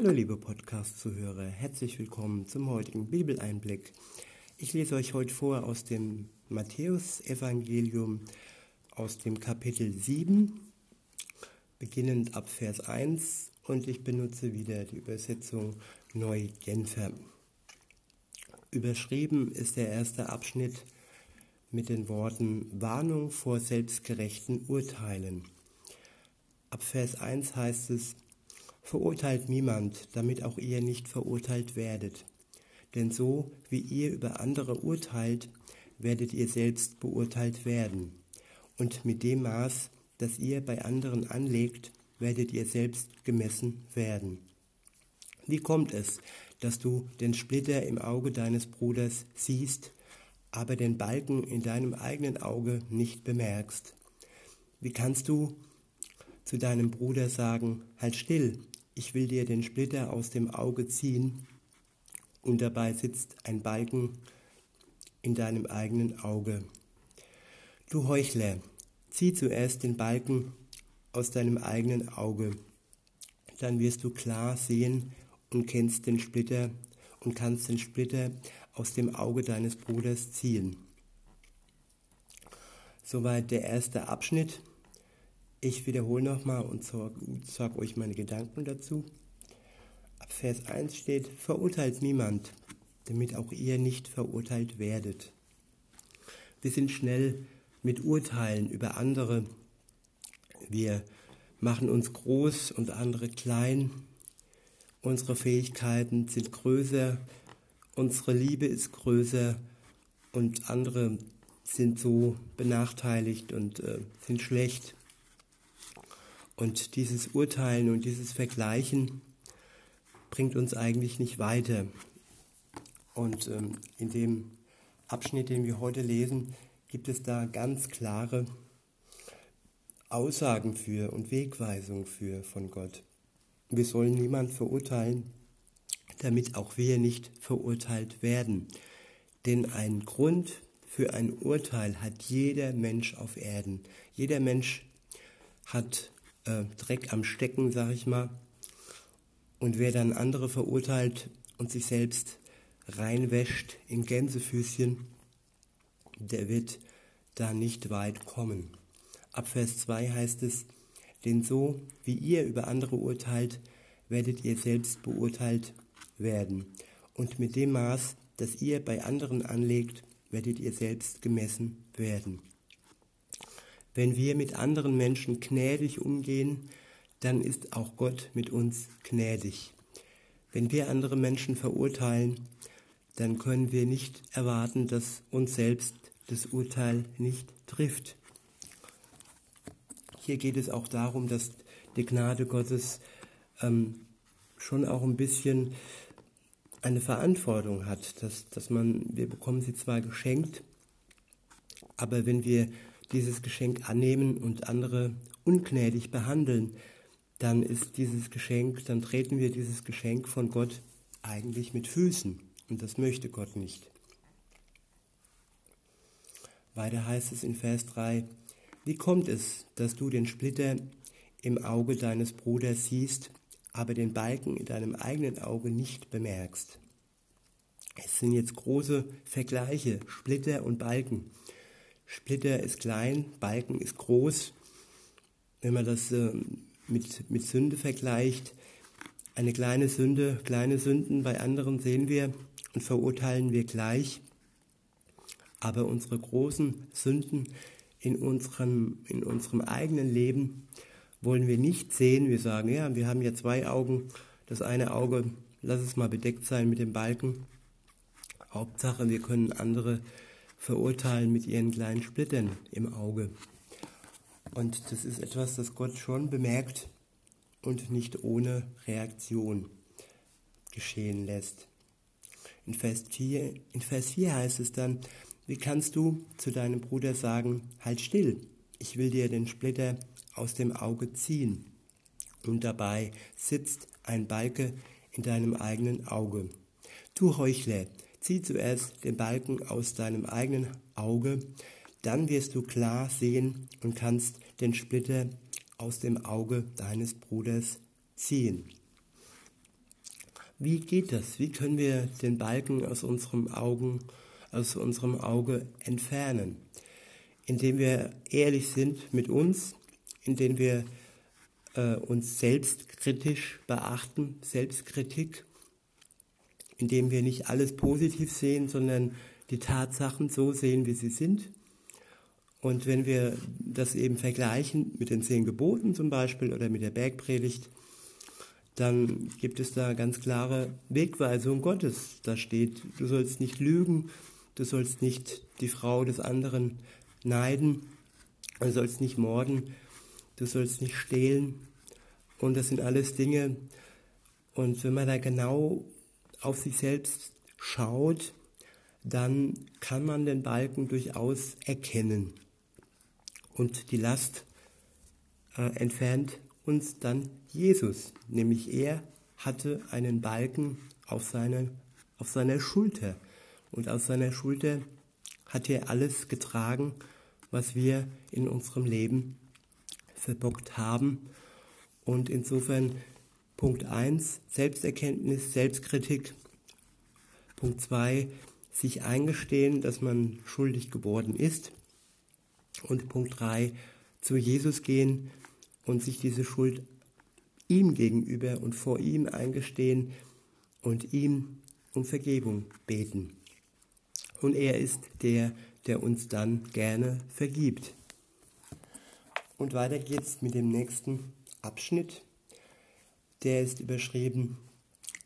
Hallo liebe Podcast-Zuhörer, herzlich willkommen zum heutigen Bibeleinblick. Ich lese euch heute vor aus dem Matthäusevangelium aus dem Kapitel 7, beginnend ab Vers 1 und ich benutze wieder die Übersetzung Neu-Genfer. Überschrieben ist der erste Abschnitt mit den Worten Warnung vor selbstgerechten Urteilen. Ab Vers 1 heißt es, Verurteilt niemand, damit auch ihr nicht verurteilt werdet. Denn so wie ihr über andere urteilt, werdet ihr selbst beurteilt werden. Und mit dem Maß, das ihr bei anderen anlegt, werdet ihr selbst gemessen werden. Wie kommt es, dass du den Splitter im Auge deines Bruders siehst, aber den Balken in deinem eigenen Auge nicht bemerkst? Wie kannst du zu deinem Bruder sagen, halt still, ich will dir den Splitter aus dem Auge ziehen, und dabei sitzt ein Balken in deinem eigenen Auge. Du Heuchler, zieh zuerst den Balken aus deinem eigenen Auge, dann wirst du klar sehen und kennst den Splitter und kannst den Splitter aus dem Auge deines Bruders ziehen. Soweit der erste Abschnitt. Ich wiederhole nochmal und sage euch meine Gedanken dazu. Ab Vers 1 steht, verurteilt niemand, damit auch ihr nicht verurteilt werdet. Wir sind schnell mit Urteilen über andere. Wir machen uns groß und andere klein. Unsere Fähigkeiten sind größer, unsere Liebe ist größer und andere sind so benachteiligt und äh, sind schlecht. Und dieses Urteilen und dieses Vergleichen bringt uns eigentlich nicht weiter. Und ähm, in dem Abschnitt, den wir heute lesen, gibt es da ganz klare Aussagen für und Wegweisungen für von Gott. Wir sollen niemand verurteilen, damit auch wir nicht verurteilt werden. Denn ein Grund für ein Urteil hat jeder Mensch auf Erden. Jeder Mensch hat äh, Dreck am Stecken, sag ich mal. Und wer dann andere verurteilt und sich selbst reinwäscht in Gänsefüßchen, der wird da nicht weit kommen. Ab Vers 2 heißt es, denn so wie ihr über andere urteilt, werdet ihr selbst beurteilt werden. Und mit dem Maß, das ihr bei anderen anlegt, werdet ihr selbst gemessen werden. Wenn wir mit anderen Menschen gnädig umgehen, dann ist auch Gott mit uns gnädig. Wenn wir andere Menschen verurteilen, dann können wir nicht erwarten, dass uns selbst das Urteil nicht trifft. Hier geht es auch darum, dass die Gnade Gottes ähm, schon auch ein bisschen eine Verantwortung hat, dass, dass man, wir bekommen sie zwar geschenkt, aber wenn wir dieses Geschenk annehmen und andere ungnädig behandeln, dann ist dieses Geschenk, dann treten wir dieses Geschenk von Gott eigentlich mit Füßen. Und das möchte Gott nicht. Weiter heißt es in Vers 3, wie kommt es, dass du den Splitter im Auge deines Bruders siehst, aber den Balken in deinem eigenen Auge nicht bemerkst? Es sind jetzt große Vergleiche, Splitter und Balken. Splitter ist klein, Balken ist groß. Wenn man das äh, mit, mit Sünde vergleicht, eine kleine Sünde, kleine Sünden bei anderen sehen wir und verurteilen wir gleich. Aber unsere großen Sünden in unserem, in unserem eigenen Leben wollen wir nicht sehen. Wir sagen, ja, wir haben ja zwei Augen. Das eine Auge, lass es mal bedeckt sein mit dem Balken. Hauptsache, wir können andere verurteilen mit ihren kleinen Splittern im Auge. Und das ist etwas, das Gott schon bemerkt und nicht ohne Reaktion geschehen lässt. In Vers 4, in Vers 4 heißt es dann, wie kannst du zu deinem Bruder sagen, halt still, ich will dir den Splitter aus dem Auge ziehen. Und dabei sitzt ein Balke in deinem eigenen Auge. Du Heuchler, Zieh zuerst den Balken aus deinem eigenen Auge, dann wirst du klar sehen und kannst den Splitter aus dem Auge deines Bruders ziehen. wie geht das? Wie können wir den Balken aus unserem Augen, aus unserem Auge entfernen? Indem wir ehrlich sind mit uns, indem wir äh, uns selbstkritisch beachten, Selbstkritik, indem wir nicht alles positiv sehen, sondern die Tatsachen so sehen, wie sie sind. Und wenn wir das eben vergleichen mit den zehn Geboten zum Beispiel oder mit der Bergpredigt, dann gibt es da ganz klare Wegweisung Gottes. Da steht, du sollst nicht lügen, du sollst nicht die Frau des anderen neiden, du sollst nicht morden, du sollst nicht stehlen. Und das sind alles Dinge. Und wenn man da genau auf sich selbst schaut, dann kann man den Balken durchaus erkennen. Und die Last äh, entfernt uns dann Jesus, nämlich er hatte einen Balken auf, seine, auf seiner Schulter. Und auf seiner Schulter hat er alles getragen, was wir in unserem Leben verbockt haben. Und insofern Punkt 1, Selbsterkenntnis, Selbstkritik. Punkt 2, sich eingestehen, dass man schuldig geworden ist. Und Punkt 3, zu Jesus gehen und sich diese Schuld ihm gegenüber und vor ihm eingestehen und ihm um Vergebung beten. Und er ist der, der uns dann gerne vergibt. Und weiter geht's mit dem nächsten Abschnitt. Der ist überschrieben,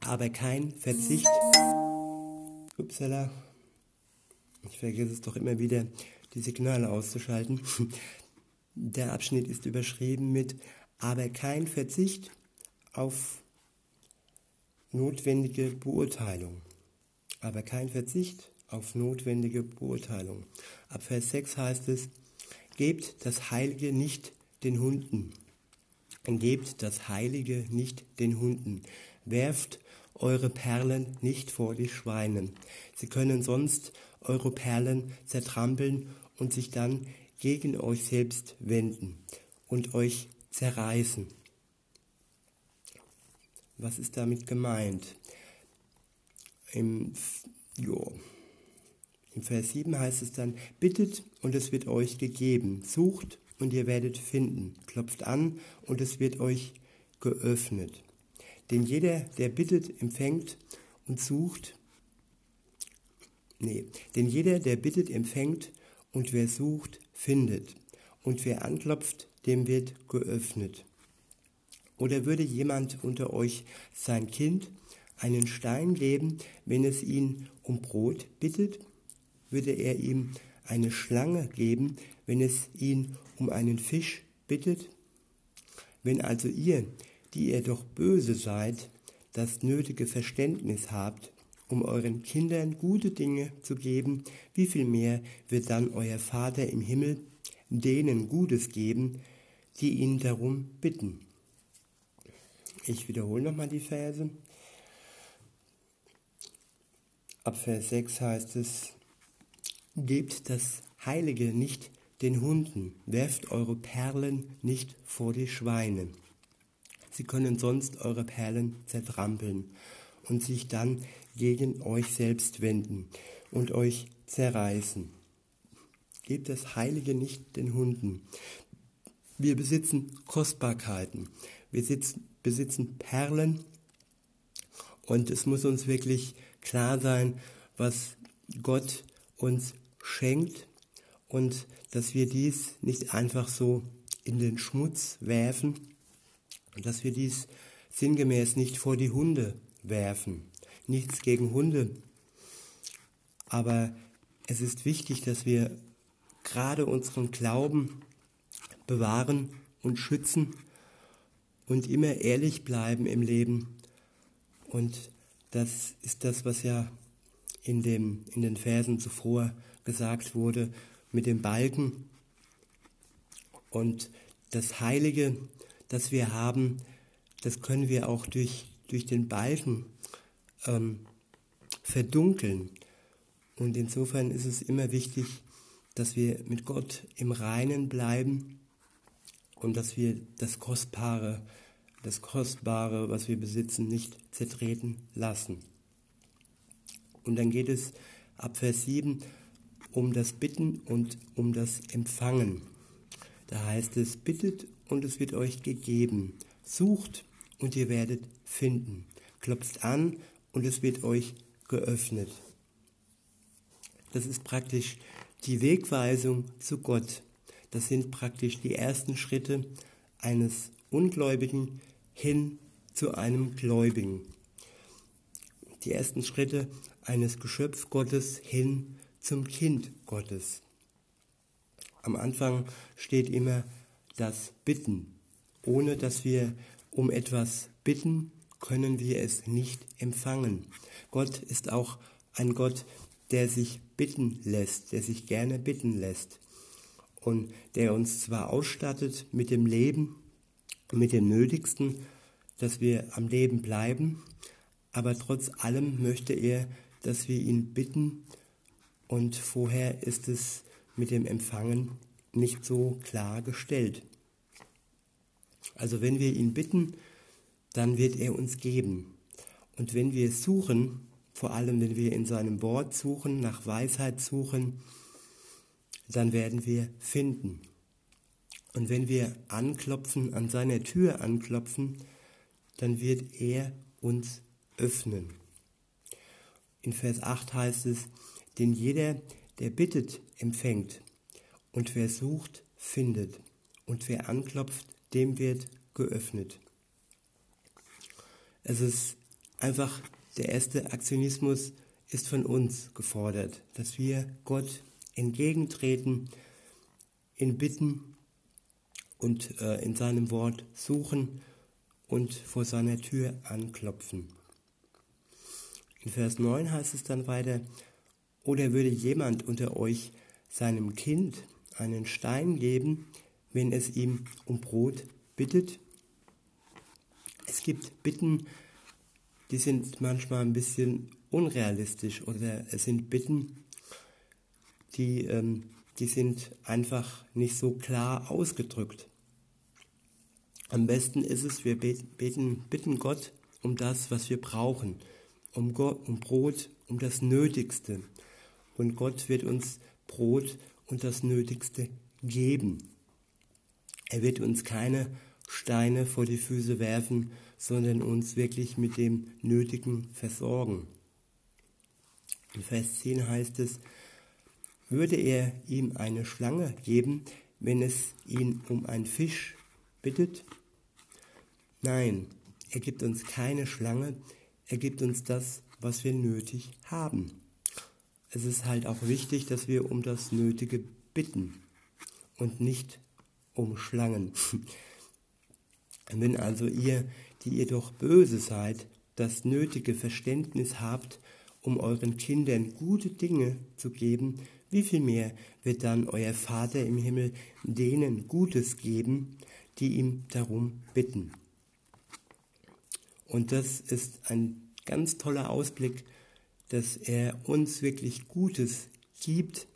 aber kein Verzicht. Upsala. Ich vergesse es doch immer wieder, die Signale auszuschalten. Der Abschnitt ist überschrieben mit aber kein Verzicht auf notwendige Beurteilung. Aber kein Verzicht auf notwendige Beurteilung. Ab Vers 6 heißt es, gebt das Heilige nicht den Hunden. Gebt das Heilige nicht den Hunden. Werft eure Perlen nicht vor die Schweine. Sie können sonst eure Perlen zertrampeln und sich dann gegen euch selbst wenden und euch zerreißen. Was ist damit gemeint? Im, jo, Im Vers 7 heißt es dann, bittet und es wird euch gegeben, sucht und ihr werdet finden, klopft an und es wird euch geöffnet. Denn jeder, der bittet, empfängt und sucht, nee, denn jeder, der bittet, empfängt und wer sucht, findet. Und wer anklopft, dem wird geöffnet. Oder würde jemand unter euch sein Kind einen Stein geben, wenn es ihn um Brot bittet? Würde er ihm eine Schlange geben, wenn es ihn um einen Fisch bittet? Wenn also ihr, die ihr doch böse seid, das nötige Verständnis habt, um euren Kindern gute Dinge zu geben, wie viel mehr wird dann euer Vater im Himmel denen Gutes geben, die ihn darum bitten. Ich wiederhole nochmal die Verse. Ab Vers 6 heißt es, Gebt das Heilige nicht den Hunden, werft eure Perlen nicht vor die Schweine. Sie können sonst eure Perlen zertrampeln und sich dann gegen euch selbst wenden und euch zerreißen. Gebt das Heilige nicht den Hunden. Wir besitzen Kostbarkeiten. Wir sitzen, besitzen Perlen. Und es muss uns wirklich klar sein, was Gott uns schenkt und dass wir dies nicht einfach so in den Schmutz werfen und dass wir dies sinngemäß nicht vor die Hunde werfen. Nichts gegen Hunde, aber es ist wichtig, dass wir gerade unseren Glauben bewahren und schützen und immer ehrlich bleiben im Leben. Und das ist das, was ja in, dem, in den Versen zuvor gesagt wurde mit dem Balken. Und das Heilige, das wir haben, das können wir auch durch, durch den Balken ähm, verdunkeln. Und insofern ist es immer wichtig, dass wir mit Gott im Reinen bleiben und dass wir das Kostbare das Kostbare, was wir besitzen, nicht zertreten lassen. Und dann geht es ab Vers 7 um das Bitten und um das Empfangen. Da heißt es, bittet und es wird euch gegeben. Sucht und ihr werdet finden. Klopft an und es wird euch geöffnet. Das ist praktisch die Wegweisung zu Gott. Das sind praktisch die ersten Schritte eines Ungläubigen hin zu einem Gläubigen. Die ersten Schritte eines Geschöpf Gottes hin zum Kind Gottes. Am Anfang steht immer das Bitten. Ohne dass wir um etwas bitten, können wir es nicht empfangen. Gott ist auch ein Gott, der sich bitten lässt, der sich gerne bitten lässt und der uns zwar ausstattet mit dem Leben, mit dem Nötigsten, dass wir am Leben bleiben, aber trotz allem möchte er, dass wir ihn bitten und vorher ist es mit dem Empfangen nicht so klar gestellt. Also wenn wir ihn bitten, dann wird er uns geben. Und wenn wir suchen, vor allem wenn wir in seinem Wort suchen, nach Weisheit suchen, dann werden wir finden. Und wenn wir anklopfen, an seiner Tür anklopfen, dann wird er uns öffnen. In Vers 8 heißt es, denn jeder, der bittet, empfängt, und wer sucht, findet, und wer anklopft, dem wird geöffnet. Es ist einfach, der erste Aktionismus ist von uns gefordert, dass wir Gott entgegentreten, in Bitten und äh, in seinem Wort suchen und vor seiner Tür anklopfen. In Vers 9 heißt es dann weiter, oder würde jemand unter euch seinem Kind einen Stein geben, wenn es ihm um Brot bittet? Es gibt Bitten, die sind manchmal ein bisschen unrealistisch oder es sind Bitten, die, ähm, die sind einfach nicht so klar ausgedrückt. Am besten ist es, wir beten, bitten Gott um das, was wir brauchen, um, Gott, um Brot, um das Nötigste. Und Gott wird uns Brot und das Nötigste geben. Er wird uns keine Steine vor die Füße werfen, sondern uns wirklich mit dem Nötigen versorgen. In Vers 10 heißt es, würde er ihm eine Schlange geben, wenn es ihn um einen Fisch bittet? Nein, er gibt uns keine Schlange, er gibt uns das, was wir nötig haben. Es ist halt auch wichtig, dass wir um das Nötige bitten und nicht um Schlangen. Wenn also ihr, die ihr doch böse seid, das nötige Verständnis habt, um euren Kindern gute Dinge zu geben, wie viel mehr wird dann euer Vater im Himmel denen Gutes geben, die ihm darum bitten. Und das ist ein ganz toller Ausblick, dass er uns wirklich Gutes gibt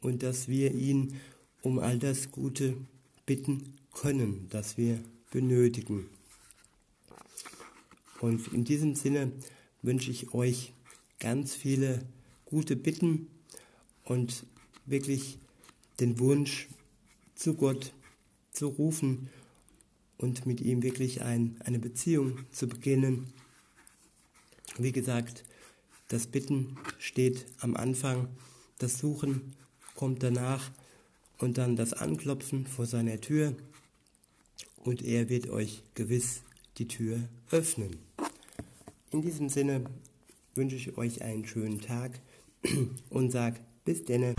und dass wir ihn um all das Gute bitten können, das wir benötigen. Und in diesem Sinne wünsche ich euch ganz viele gute Bitten und wirklich den Wunsch zu Gott zu rufen und mit ihm wirklich ein, eine Beziehung zu beginnen. Wie gesagt, das Bitten steht am Anfang, das Suchen kommt danach und dann das Anklopfen vor seiner Tür und er wird euch gewiss die Tür öffnen. In diesem Sinne wünsche ich euch einen schönen Tag und sage bis denne.